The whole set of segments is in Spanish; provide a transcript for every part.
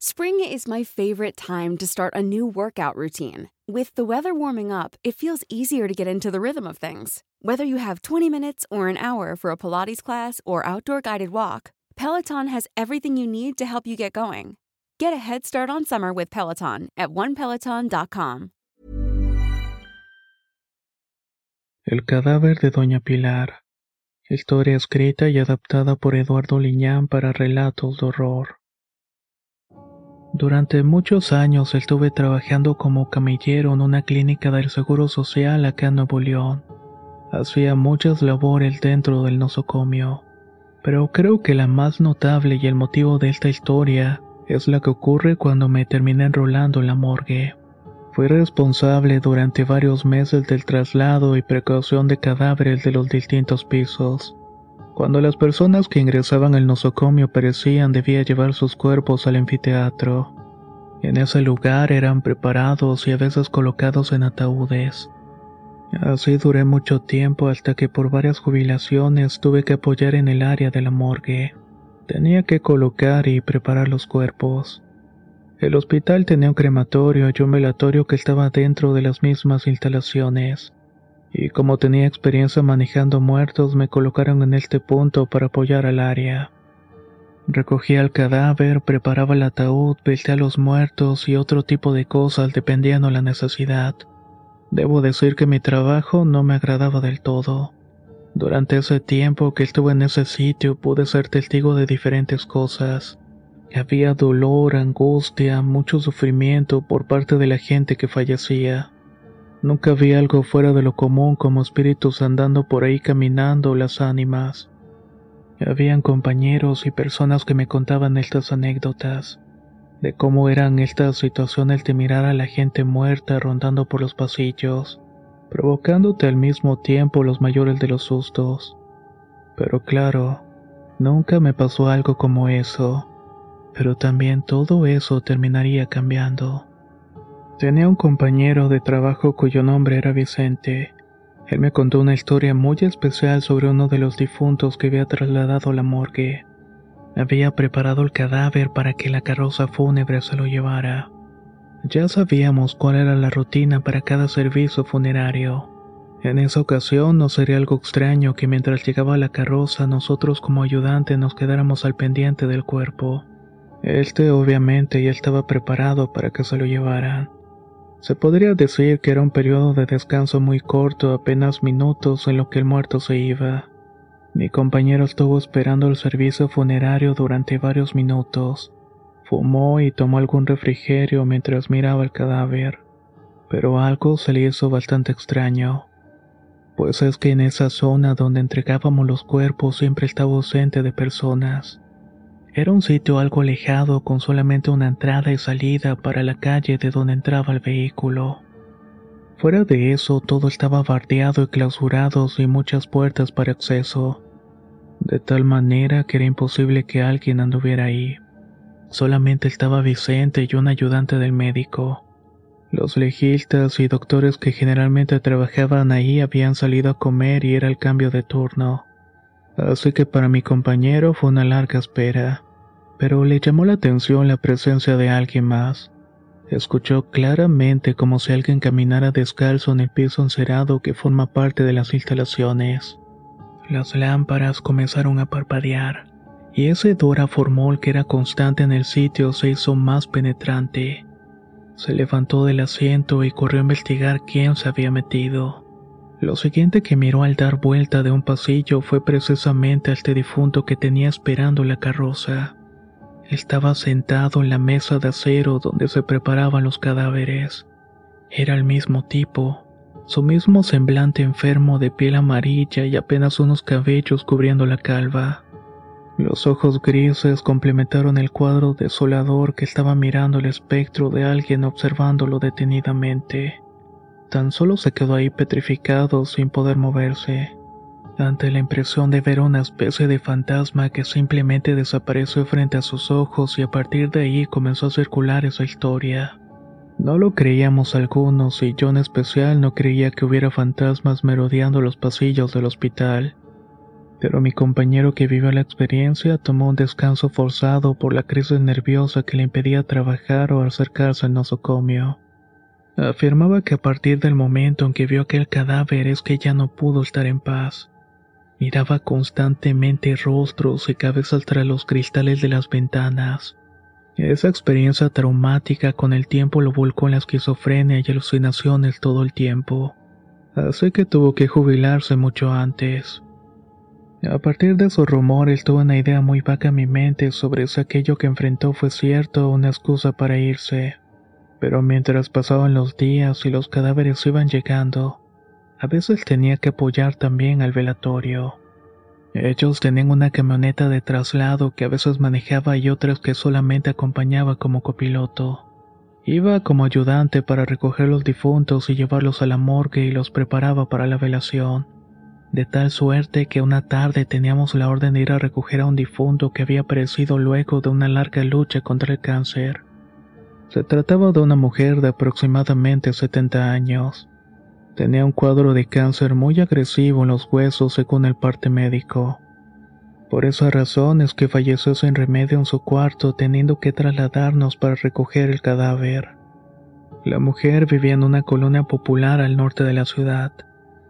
Spring is my favorite time to start a new workout routine. With the weather warming up, it feels easier to get into the rhythm of things. Whether you have 20 minutes or an hour for a Pilates class or outdoor guided walk, Peloton has everything you need to help you get going. Get a head start on summer with Peloton at onepeloton.com. El cadáver de Doña Pilar. Historia escrita y adaptada por Eduardo Liñán para relatos de horror. Durante muchos años estuve trabajando como camillero en una clínica del Seguro Social acá en Nuevo León. Hacía muchas labores dentro del nosocomio, pero creo que la más notable y el motivo de esta historia es la que ocurre cuando me terminé enrolando en la morgue. Fui responsable durante varios meses del traslado y precaución de cadáveres de los distintos pisos. Cuando las personas que ingresaban al nosocomio perecían debía llevar sus cuerpos al anfiteatro. En ese lugar eran preparados y a veces colocados en ataúdes. Así duré mucho tiempo hasta que por varias jubilaciones tuve que apoyar en el área de la morgue. Tenía que colocar y preparar los cuerpos. El hospital tenía un crematorio y un velatorio que estaba dentro de las mismas instalaciones y como tenía experiencia manejando muertos me colocaron en este punto para apoyar al área. Recogía el cadáver, preparaba el ataúd, vesté a los muertos y otro tipo de cosas dependiendo la necesidad. Debo decir que mi trabajo no me agradaba del todo. Durante ese tiempo que estuve en ese sitio pude ser testigo de diferentes cosas. Había dolor, angustia, mucho sufrimiento por parte de la gente que fallecía. Nunca vi algo fuera de lo común como espíritus andando por ahí caminando las ánimas. Habían compañeros y personas que me contaban estas anécdotas, de cómo eran estas situaciones de mirar a la gente muerta rondando por los pasillos, provocándote al mismo tiempo los mayores de los sustos. Pero claro, nunca me pasó algo como eso, pero también todo eso terminaría cambiando. Tenía un compañero de trabajo cuyo nombre era Vicente. Él me contó una historia muy especial sobre uno de los difuntos que había trasladado a la morgue. Había preparado el cadáver para que la carroza fúnebre se lo llevara. Ya sabíamos cuál era la rutina para cada servicio funerario. En esa ocasión no sería algo extraño que mientras llegaba la carroza nosotros como ayudantes nos quedáramos al pendiente del cuerpo. Este obviamente ya estaba preparado para que se lo llevaran. Se podría decir que era un periodo de descanso muy corto, apenas minutos en lo que el muerto se iba. Mi compañero estuvo esperando el servicio funerario durante varios minutos. Fumó y tomó algún refrigerio mientras miraba el cadáver. Pero algo se le hizo bastante extraño. Pues es que en esa zona donde entregábamos los cuerpos siempre estaba ausente de personas. Era un sitio algo alejado con solamente una entrada y salida para la calle de donde entraba el vehículo. Fuera de eso, todo estaba bardeado y clausurado sin muchas puertas para acceso, de tal manera que era imposible que alguien anduviera ahí. Solamente estaba Vicente y un ayudante del médico. Los legistas y doctores que generalmente trabajaban ahí habían salido a comer y era el cambio de turno. Así que para mi compañero fue una larga espera pero le llamó la atención la presencia de alguien más. Escuchó claramente como si alguien caminara descalzo en el piso encerado que forma parte de las instalaciones. Las lámparas comenzaron a parpadear, y ese dora formol que era constante en el sitio se hizo más penetrante. Se levantó del asiento y corrió a investigar quién se había metido. Lo siguiente que miró al dar vuelta de un pasillo fue precisamente a este difunto que tenía esperando la carroza. Estaba sentado en la mesa de acero donde se preparaban los cadáveres. Era el mismo tipo, su mismo semblante enfermo de piel amarilla y apenas unos cabellos cubriendo la calva. Los ojos grises complementaron el cuadro desolador que estaba mirando el espectro de alguien observándolo detenidamente. Tan solo se quedó ahí petrificado sin poder moverse ante la impresión de ver una especie de fantasma que simplemente desapareció frente a sus ojos y a partir de ahí comenzó a circular esa historia. No lo creíamos algunos y yo en especial no creía que hubiera fantasmas merodeando los pasillos del hospital. pero mi compañero que vivió la experiencia tomó un descanso forzado por la crisis nerviosa que le impedía trabajar o acercarse al nosocomio. Afirmaba que a partir del momento en que vio aquel cadáver es que ya no pudo estar en paz. Miraba constantemente rostros y cabezas tras los cristales de las ventanas. Esa experiencia traumática con el tiempo lo volcó en la esquizofrenia y alucinaciones todo el tiempo. Así que tuvo que jubilarse mucho antes. A partir de esos rumores tuve una idea muy vaga en mi mente sobre si aquello que enfrentó fue cierto o una excusa para irse. Pero mientras pasaban los días y los cadáveres iban llegando, a veces tenía que apoyar también al velatorio. Ellos tenían una camioneta de traslado que a veces manejaba y otras que solamente acompañaba como copiloto. Iba como ayudante para recoger los difuntos y llevarlos a la morgue y los preparaba para la velación de tal suerte que una tarde teníamos la orden de ir a recoger a un difunto que había perecido luego de una larga lucha contra el cáncer. Se trataba de una mujer de aproximadamente 70 años. Tenía un cuadro de cáncer muy agresivo en los huesos según el parte médico. Por esa razón es que falleció sin remedio en su cuarto teniendo que trasladarnos para recoger el cadáver. La mujer vivía en una colonia popular al norte de la ciudad.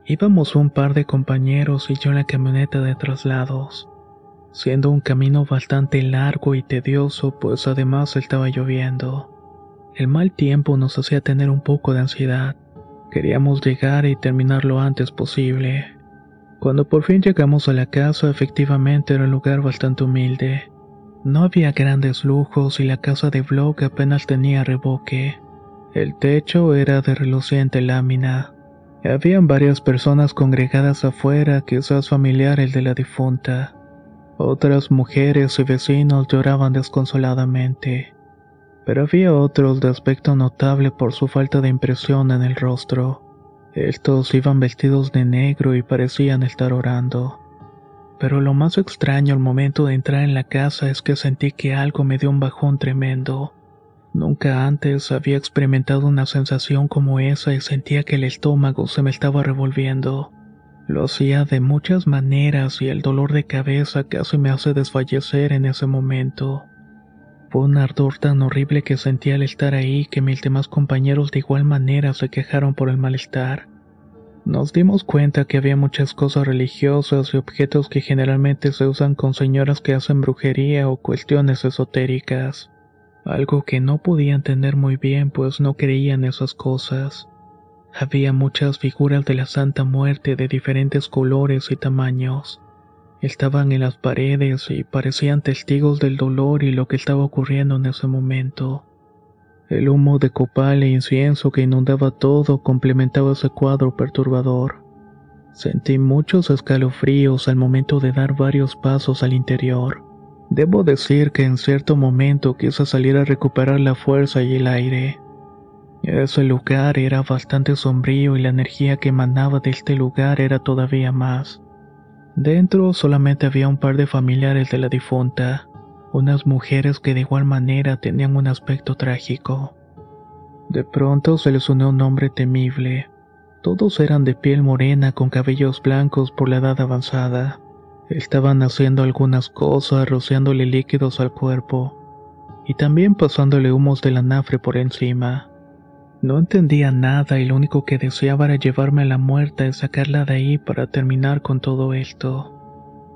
Íbamos un par de compañeros y yo en la camioneta de traslados, siendo un camino bastante largo y tedioso, pues además estaba lloviendo. El mal tiempo nos hacía tener un poco de ansiedad. Queríamos llegar y terminar lo antes posible. Cuando por fin llegamos a la casa, efectivamente era un lugar bastante humilde. No había grandes lujos y la casa de blog apenas tenía reboque. El techo era de reluciente lámina, habían varias personas congregadas afuera, quizás familiares de la difunta. Otras mujeres y vecinos lloraban desconsoladamente, pero había otros de aspecto notable por su falta de impresión en el rostro. Estos iban vestidos de negro y parecían estar orando. Pero lo más extraño al momento de entrar en la casa es que sentí que algo me dio un bajón tremendo. Nunca antes había experimentado una sensación como esa y sentía que el estómago se me estaba revolviendo. Lo hacía de muchas maneras y el dolor de cabeza casi me hace desfallecer en ese momento. Fue un ardor tan horrible que sentí al estar ahí que mis demás compañeros de igual manera se quejaron por el malestar. Nos dimos cuenta que había muchas cosas religiosas y objetos que generalmente se usan con señoras que hacen brujería o cuestiones esotéricas algo que no podía entender muy bien pues no creía en esas cosas. Había muchas figuras de la Santa Muerte de diferentes colores y tamaños. Estaban en las paredes y parecían testigos del dolor y lo que estaba ocurriendo en ese momento. El humo de copal e incienso que inundaba todo complementaba ese cuadro perturbador. Sentí muchos escalofríos al momento de dar varios pasos al interior. Debo decir que en cierto momento quise salir a recuperar la fuerza y el aire. Ese lugar era bastante sombrío y la energía que emanaba de este lugar era todavía más. Dentro solamente había un par de familiares de la difunta, unas mujeres que de igual manera tenían un aspecto trágico. De pronto se les unió un hombre temible. Todos eran de piel morena con cabellos blancos por la edad avanzada. Estaban haciendo algunas cosas, rociándole líquidos al cuerpo y también pasándole humos de la nafre por encima. No entendía nada y lo único que deseaba era llevarme a la muerta y sacarla de ahí para terminar con todo esto.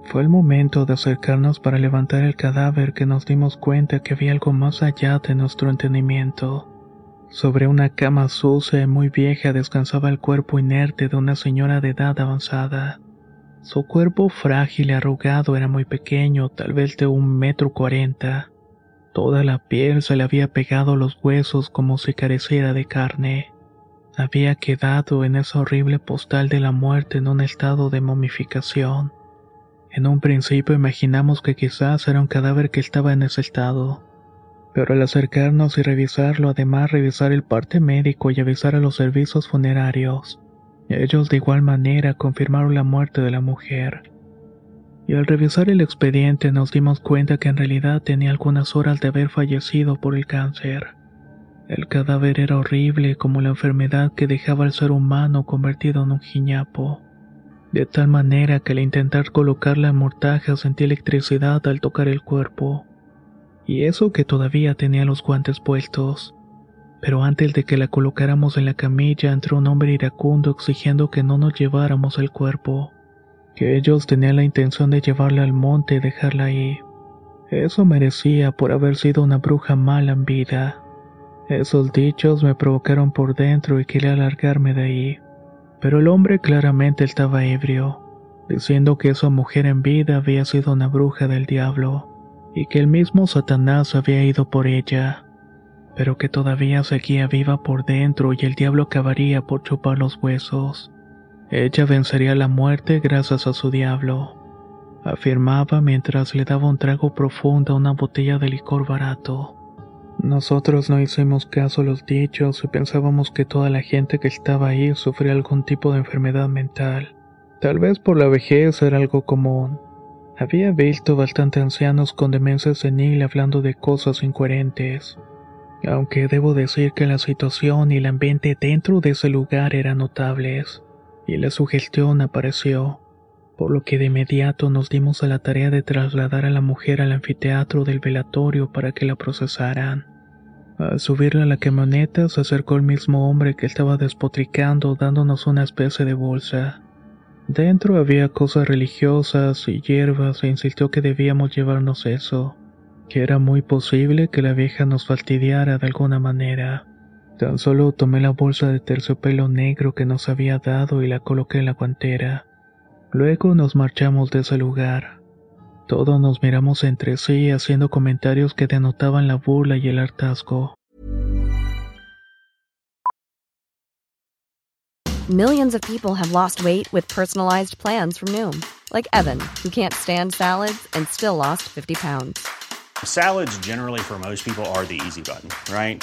Fue el momento de acercarnos para levantar el cadáver que nos dimos cuenta que había algo más allá de nuestro entendimiento. Sobre una cama sucia y muy vieja descansaba el cuerpo inerte de una señora de edad avanzada. Su cuerpo frágil y arrugado era muy pequeño, tal vez de un metro cuarenta. Toda la piel se le había pegado a los huesos como si careciera de carne. Había quedado en esa horrible postal de la muerte en un estado de momificación. En un principio imaginamos que quizás era un cadáver que estaba en ese estado. Pero al acercarnos y revisarlo, además revisar el parte médico y avisar a los servicios funerarios, ellos de igual manera confirmaron la muerte de la mujer. Y al revisar el expediente nos dimos cuenta que en realidad tenía algunas horas de haber fallecido por el cáncer. El cadáver era horrible como la enfermedad que dejaba al ser humano convertido en un jiñapo. de tal manera que al intentar colocar la mortaja sentí electricidad al tocar el cuerpo. Y eso que todavía tenía los guantes puestos. Pero antes de que la colocáramos en la camilla entró un hombre iracundo exigiendo que no nos lleváramos el cuerpo, que ellos tenían la intención de llevarla al monte y dejarla ahí. Eso merecía por haber sido una bruja mala en vida. Esos dichos me provocaron por dentro y quería alargarme de ahí. Pero el hombre claramente estaba ebrio, diciendo que esa mujer en vida había sido una bruja del diablo, y que el mismo Satanás había ido por ella, pero que todavía seguía viva por dentro y el diablo acabaría por chupar los huesos. Ella vencería la muerte gracias a su diablo, afirmaba mientras le daba un trago profundo a una botella de licor barato. Nosotros no hicimos caso a los dichos y pensábamos que toda la gente que estaba ahí sufría algún tipo de enfermedad mental. Tal vez por la vejez era algo común. Había visto bastante ancianos con demencia senil hablando de cosas incoherentes. Aunque debo decir que la situación y el ambiente dentro de ese lugar eran notables, y la sugestión apareció, por lo que de inmediato nos dimos a la tarea de trasladar a la mujer al anfiteatro del velatorio para que la procesaran. Al subirla a la camioneta se acercó el mismo hombre que estaba despotricando dándonos una especie de bolsa. Dentro había cosas religiosas y hierbas e insistió que debíamos llevarnos eso, que era muy posible que la vieja nos fastidiara de alguna manera. Tan solo tomé la bolsa de terciopelo negro que nos había dado y la coloqué en la guantera. Luego nos marchamos de ese lugar. Todos nos miramos entre sí haciendo comentarios que denotaban la burla y el hartazgo. Millions of people have lost weight with personalized plans from Noom, like Evan, who can't stand salads and still lost 50 pounds. Salads generally for most people are the easy button, right?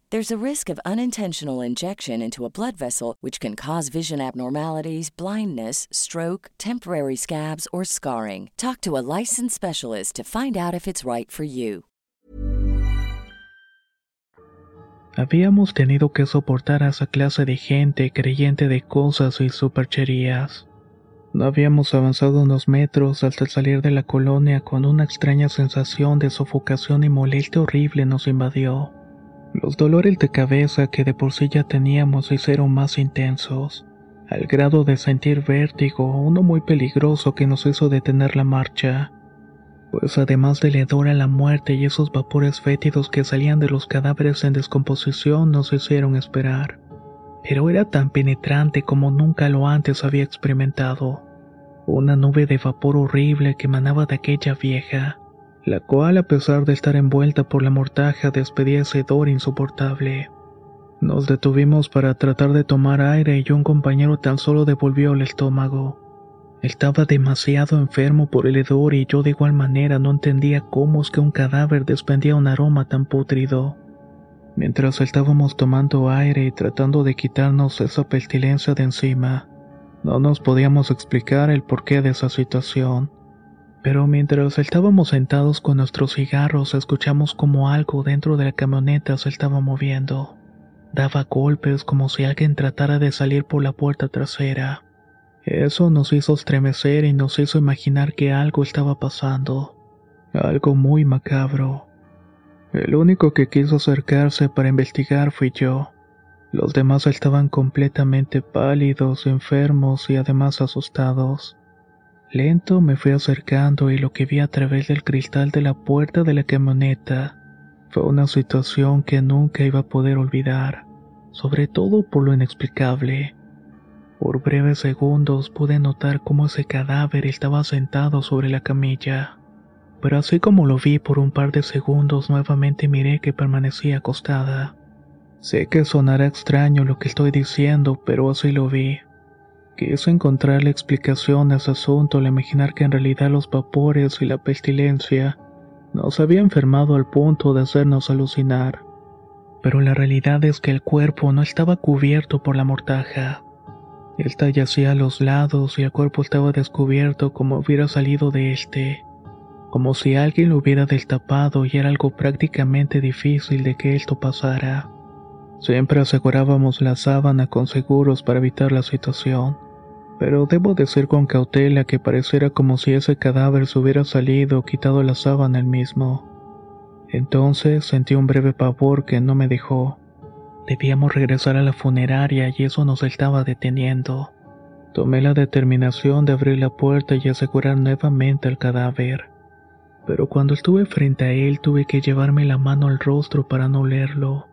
There's a risk of unintentional injection into a blood vessel, which can cause vision abnormalities, blindness, stroke, temporary scabs, or scarring. Talk to a licensed specialist to find out if it's right for you. Habíamos tenido que soportar a esa clase de gente creyente de cosas y supercherías. No habíamos avanzado unos metros hasta salir de la colonia cuando una extraña sensación de sofocación y molestia horrible nos invadió. Los dolores de cabeza que de por sí ya teníamos se hicieron más intensos, al grado de sentir vértigo, uno muy peligroso que nos hizo detener la marcha. Pues además del hedor a la muerte y esos vapores fétidos que salían de los cadáveres en descomposición nos hicieron esperar. Pero era tan penetrante como nunca lo antes había experimentado. Una nube de vapor horrible que emanaba de aquella vieja la cual a pesar de estar envuelta por la mortaja despedía ese hedor insoportable. Nos detuvimos para tratar de tomar aire y un compañero tan solo devolvió el estómago. Estaba demasiado enfermo por el hedor y yo de igual manera no entendía cómo es que un cadáver despedía un aroma tan putrido. Mientras estábamos tomando aire y tratando de quitarnos esa pestilencia de encima, no nos podíamos explicar el porqué de esa situación. Pero mientras estábamos sentados con nuestros cigarros, escuchamos como algo dentro de la camioneta se estaba moviendo. Daba golpes como si alguien tratara de salir por la puerta trasera. Eso nos hizo estremecer y nos hizo imaginar que algo estaba pasando. Algo muy macabro. El único que quiso acercarse para investigar fui yo. Los demás estaban completamente pálidos, enfermos y además asustados. Lento me fui acercando y lo que vi a través del cristal de la puerta de la camioneta fue una situación que nunca iba a poder olvidar, sobre todo por lo inexplicable. Por breves segundos pude notar cómo ese cadáver estaba sentado sobre la camilla, pero así como lo vi por un par de segundos nuevamente miré que permanecía acostada. Sé que sonará extraño lo que estoy diciendo, pero así lo vi. Quise encontrar la explicación a ese asunto al imaginar que en realidad los vapores y la pestilencia nos había enfermado al punto de hacernos alucinar. Pero la realidad es que el cuerpo no estaba cubierto por la mortaja. Esta yacía a los lados y el cuerpo estaba descubierto como hubiera salido de este, como si alguien lo hubiera destapado y era algo prácticamente difícil de que esto pasara. Siempre asegurábamos la sábana con seguros para evitar la situación pero debo decir con cautela que pareciera como si ese cadáver se hubiera salido o quitado la sábana el mismo. Entonces sentí un breve pavor que no me dejó. Debíamos regresar a la funeraria y eso nos estaba deteniendo. Tomé la determinación de abrir la puerta y asegurar nuevamente el cadáver. Pero cuando estuve frente a él tuve que llevarme la mano al rostro para no leerlo.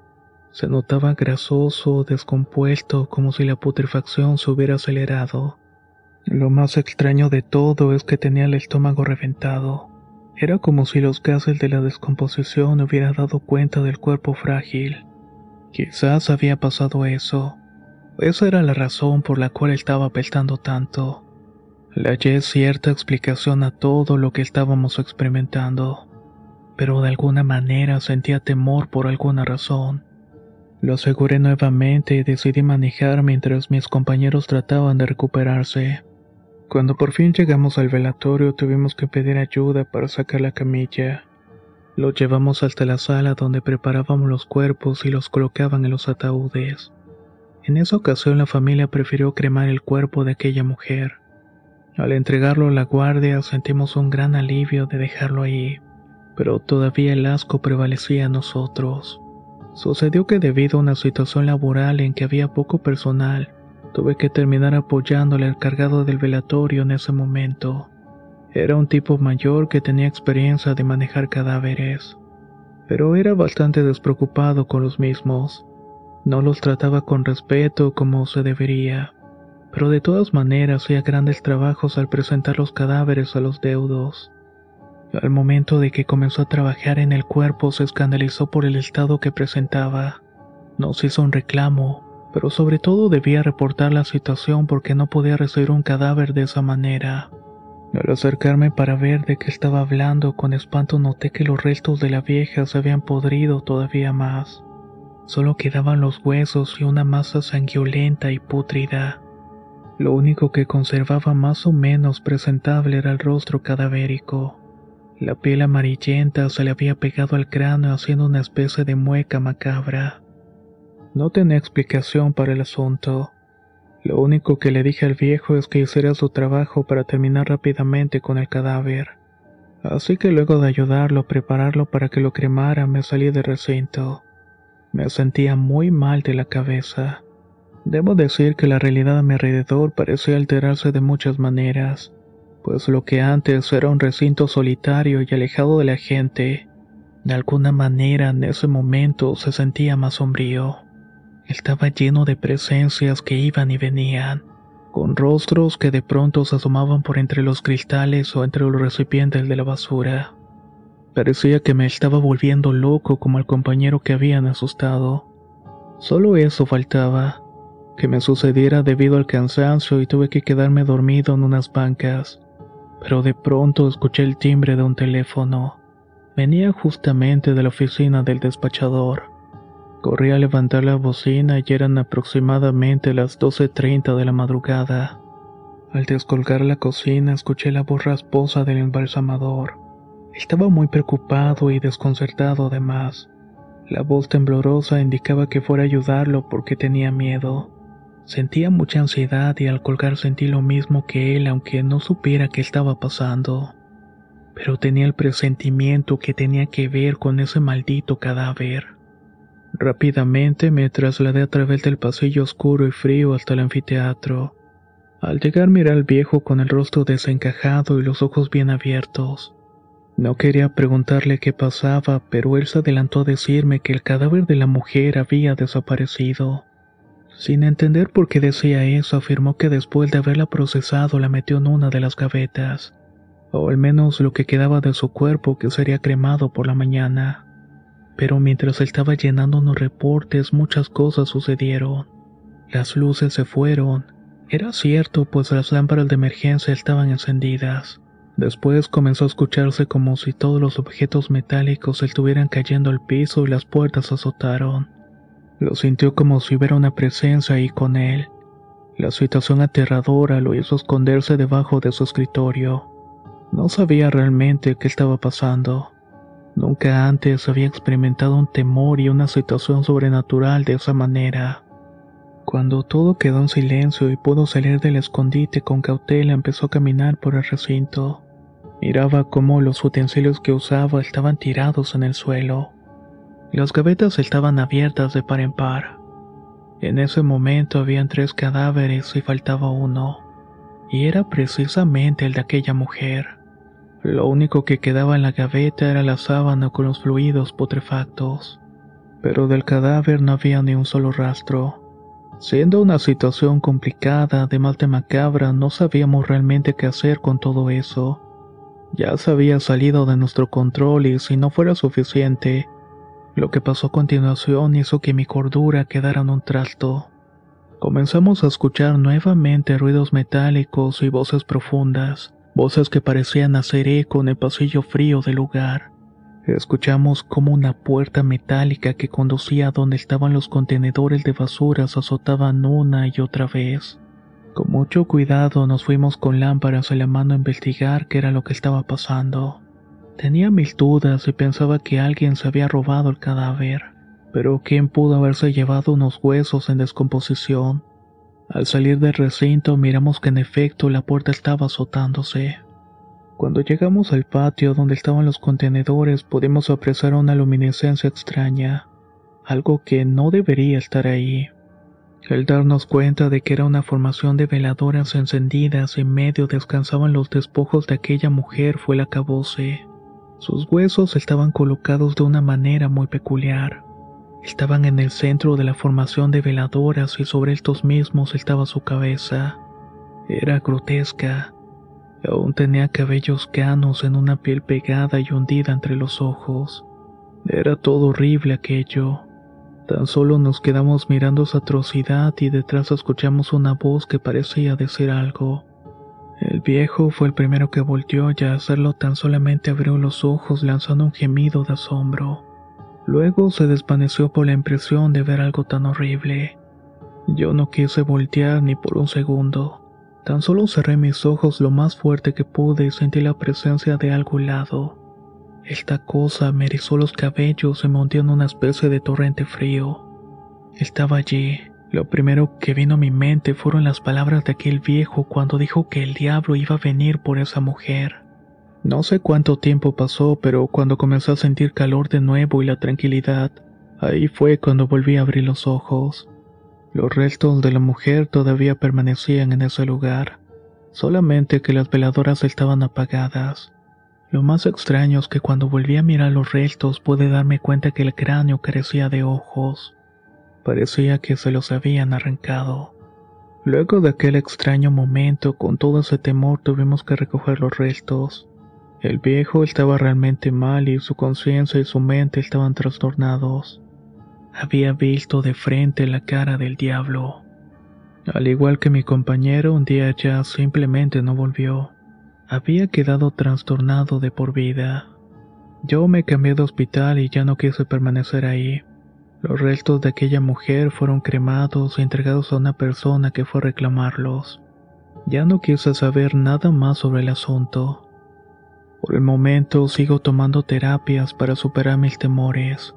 Se notaba grasoso, descompuesto, como si la putrefacción se hubiera acelerado. Lo más extraño de todo es que tenía el estómago reventado. Era como si los gases de la descomposición hubieran dado cuenta del cuerpo frágil. Quizás había pasado eso. Esa era la razón por la cual estaba apestando tanto. Le hallé cierta explicación a todo lo que estábamos experimentando, pero de alguna manera sentía temor por alguna razón. Lo aseguré nuevamente y decidí manejar mientras mis compañeros trataban de recuperarse. Cuando por fin llegamos al velatorio tuvimos que pedir ayuda para sacar la camilla. Lo llevamos hasta la sala donde preparábamos los cuerpos y los colocaban en los ataúdes. En esa ocasión la familia prefirió cremar el cuerpo de aquella mujer. Al entregarlo a la guardia sentimos un gran alivio de dejarlo ahí, pero todavía el asco prevalecía en nosotros. Sucedió que debido a una situación laboral en que había poco personal, tuve que terminar apoyándole al cargado del velatorio en ese momento. Era un tipo mayor que tenía experiencia de manejar cadáveres, pero era bastante despreocupado con los mismos. No los trataba con respeto como se debería, pero de todas maneras hacía grandes trabajos al presentar los cadáveres a los deudos. Al momento de que comenzó a trabajar en el cuerpo se escandalizó por el estado que presentaba. Nos hizo un reclamo, pero sobre todo debía reportar la situación porque no podía recibir un cadáver de esa manera. Al acercarme para ver de qué estaba hablando, con espanto noté que los restos de la vieja se habían podrido todavía más. Solo quedaban los huesos y una masa sanguinolenta y pútrida. Lo único que conservaba más o menos presentable era el rostro cadavérico. La piel amarillenta se le había pegado al cráneo haciendo una especie de mueca macabra. No tenía explicación para el asunto. Lo único que le dije al viejo es que hiciera su trabajo para terminar rápidamente con el cadáver. Así que luego de ayudarlo a prepararlo para que lo cremara me salí del recinto. Me sentía muy mal de la cabeza. Debo decir que la realidad a mi alrededor parecía alterarse de muchas maneras pues lo que antes era un recinto solitario y alejado de la gente, de alguna manera en ese momento se sentía más sombrío. Estaba lleno de presencias que iban y venían, con rostros que de pronto se asomaban por entre los cristales o entre los recipientes de la basura. Parecía que me estaba volviendo loco como el compañero que habían asustado. Solo eso faltaba, que me sucediera debido al cansancio y tuve que quedarme dormido en unas bancas pero de pronto escuché el timbre de un teléfono. Venía justamente de la oficina del despachador. Corrí a levantar la bocina y eran aproximadamente las 12.30 de la madrugada. Al descolgar la cocina escuché la voz rasposa del embalsamador. Estaba muy preocupado y desconcertado además. La voz temblorosa indicaba que fuera a ayudarlo porque tenía miedo. Sentía mucha ansiedad y al colgar sentí lo mismo que él aunque no supiera qué estaba pasando. pero tenía el presentimiento que tenía que ver con ese maldito cadáver. Rápidamente me trasladé a través del pasillo oscuro y frío hasta el anfiteatro. Al llegar miré al viejo con el rostro desencajado y los ojos bien abiertos. No quería preguntarle qué pasaba, pero él se adelantó a decirme que el cadáver de la mujer había desaparecido. Sin entender por qué decía eso, afirmó que después de haberla procesado la metió en una de las gavetas, o al menos lo que quedaba de su cuerpo que sería cremado por la mañana. Pero mientras estaba llenando unos reportes muchas cosas sucedieron. Las luces se fueron. Era cierto, pues las lámparas de emergencia estaban encendidas. Después comenzó a escucharse como si todos los objetos metálicos estuvieran cayendo al piso y las puertas azotaron. Lo sintió como si hubiera una presencia ahí con él. La situación aterradora lo hizo esconderse debajo de su escritorio. No sabía realmente qué estaba pasando. Nunca antes había experimentado un temor y una situación sobrenatural de esa manera. Cuando todo quedó en silencio y pudo salir del escondite con cautela, empezó a caminar por el recinto. Miraba cómo los utensilios que usaba estaban tirados en el suelo. Las gavetas estaban abiertas de par en par. En ese momento habían tres cadáveres y faltaba uno, y era precisamente el de aquella mujer. Lo único que quedaba en la gaveta era la sábana con los fluidos putrefactos, pero del cadáver no había ni un solo rastro. Siendo una situación complicada, de mal de macabra, no sabíamos realmente qué hacer con todo eso. Ya se había salido de nuestro control y si no fuera suficiente, lo que pasó a continuación hizo que mi cordura quedara en un trasto. Comenzamos a escuchar nuevamente ruidos metálicos y voces profundas, voces que parecían hacer eco en el pasillo frío del lugar. Escuchamos como una puerta metálica que conducía a donde estaban los contenedores de basuras azotaban una y otra vez. Con mucho cuidado nos fuimos con lámparas en la mano a investigar qué era lo que estaba pasando. Tenía mil dudas y pensaba que alguien se había robado el cadáver, pero ¿quién pudo haberse llevado unos huesos en descomposición? Al salir del recinto miramos que en efecto la puerta estaba azotándose. Cuando llegamos al patio donde estaban los contenedores pudimos apreciar una luminiscencia extraña, algo que no debería estar ahí. Al darnos cuenta de que era una formación de veladoras encendidas en medio descansaban los despojos de aquella mujer fue el acabose. Sus huesos estaban colocados de una manera muy peculiar. Estaban en el centro de la formación de veladoras y sobre estos mismos estaba su cabeza. Era grotesca. Aún tenía cabellos canos en una piel pegada y hundida entre los ojos. Era todo horrible aquello. Tan solo nos quedamos mirando esa atrocidad y detrás escuchamos una voz que parecía decir algo. El viejo fue el primero que volteó y al hacerlo tan solamente abrió los ojos lanzando un gemido de asombro. Luego se desvaneció por la impresión de ver algo tan horrible. Yo no quise voltear ni por un segundo. Tan solo cerré mis ojos lo más fuerte que pude y sentí la presencia de algo helado. Esta cosa me erizó los cabellos y me hundió en una especie de torrente frío. Estaba allí, lo primero que vino a mi mente fueron las palabras de aquel viejo cuando dijo que el diablo iba a venir por esa mujer. No sé cuánto tiempo pasó, pero cuando comencé a sentir calor de nuevo y la tranquilidad, ahí fue cuando volví a abrir los ojos. Los restos de la mujer todavía permanecían en ese lugar, solamente que las veladoras estaban apagadas. Lo más extraño es que cuando volví a mirar los restos pude darme cuenta que el cráneo carecía de ojos. Parecía que se los habían arrancado. Luego de aquel extraño momento, con todo ese temor tuvimos que recoger los restos. El viejo estaba realmente mal y su conciencia y su mente estaban trastornados. Había visto de frente la cara del diablo. Al igual que mi compañero, un día ya simplemente no volvió. Había quedado trastornado de por vida. Yo me cambié de hospital y ya no quise permanecer ahí. Los restos de aquella mujer fueron cremados y entregados a una persona que fue a reclamarlos. Ya no quise saber nada más sobre el asunto. Por el momento sigo tomando terapias para superar mis temores,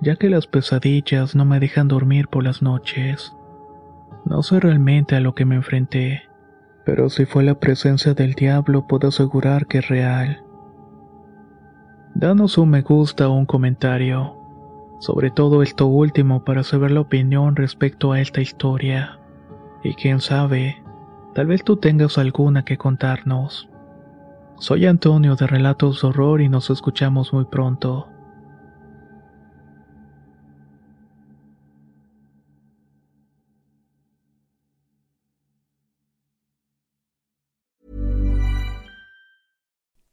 ya que las pesadillas no me dejan dormir por las noches. No sé realmente a lo que me enfrenté, pero si fue la presencia del diablo puedo asegurar que es real. Danos un me gusta o un comentario. Sobre todo esto último para saber la opinión respecto a esta historia. Y quién sabe, tal vez tú tengas alguna que contarnos. Soy Antonio de Relatos de Horror y nos escuchamos muy pronto.